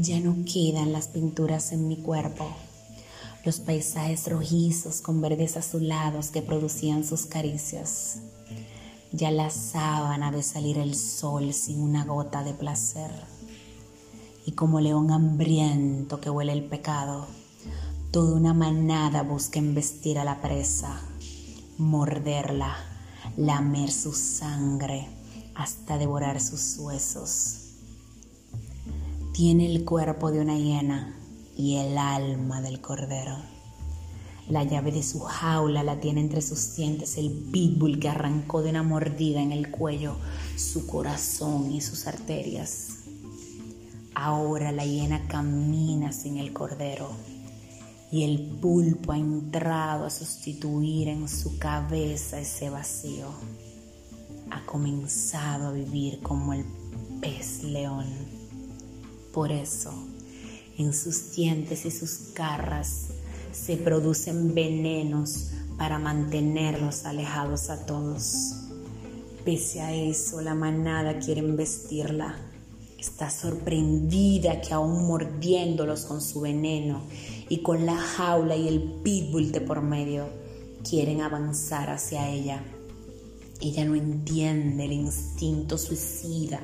Ya no quedan las pinturas en mi cuerpo, los paisajes rojizos con verdes azulados que producían sus caricias. Ya la sábana ve salir el sol sin una gota de placer. Y como león hambriento que huele el pecado, toda una manada busca embestir a la presa, morderla, lamer su sangre hasta devorar sus huesos tiene el cuerpo de una hiena y el alma del cordero. La llave de su jaula la tiene entre sus dientes el pitbull que arrancó de una mordida en el cuello su corazón y sus arterias. Ahora la hiena camina sin el cordero y el pulpo ha entrado a sustituir en su cabeza ese vacío. Ha comenzado a vivir como el pez león por eso, en sus dientes y sus garras se producen venenos para mantenerlos alejados a todos. Pese a eso, la manada quiere embestirla. Está sorprendida que aún mordiéndolos con su veneno y con la jaula y el pitbull de por medio, quieren avanzar hacia ella. Ella no entiende el instinto suicida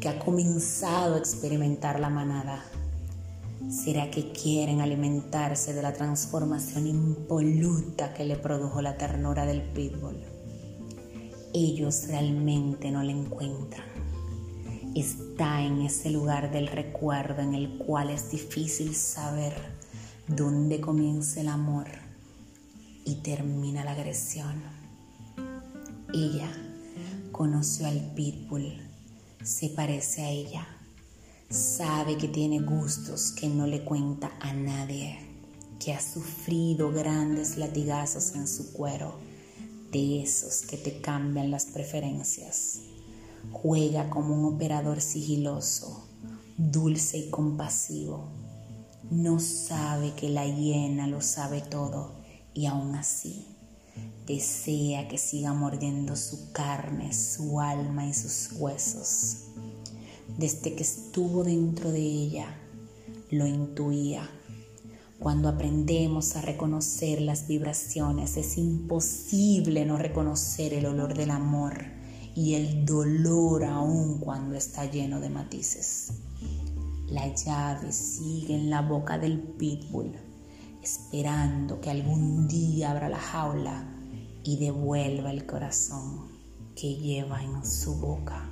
que ha comenzado a experimentar la manada? ¿Será que quieren alimentarse de la transformación impoluta que le produjo la ternura del pitbull? Ellos realmente no la encuentran. Está en ese lugar del recuerdo en el cual es difícil saber dónde comienza el amor y termina la agresión. Ella conoció al pitbull se parece a ella. Sabe que tiene gustos que no le cuenta a nadie, que ha sufrido grandes latigazos en su cuero, de esos que te cambian las preferencias. Juega como un operador sigiloso, dulce y compasivo. No sabe que la hiena lo sabe todo y aún así desea que siga mordiendo su carne, su alma y sus huesos. Desde que estuvo dentro de ella, lo intuía. Cuando aprendemos a reconocer las vibraciones, es imposible no reconocer el olor del amor y el dolor aún cuando está lleno de matices. La llave sigue en la boca del pitbull, esperando que algún día abra la jaula y devuelva el corazón que lleva en su boca.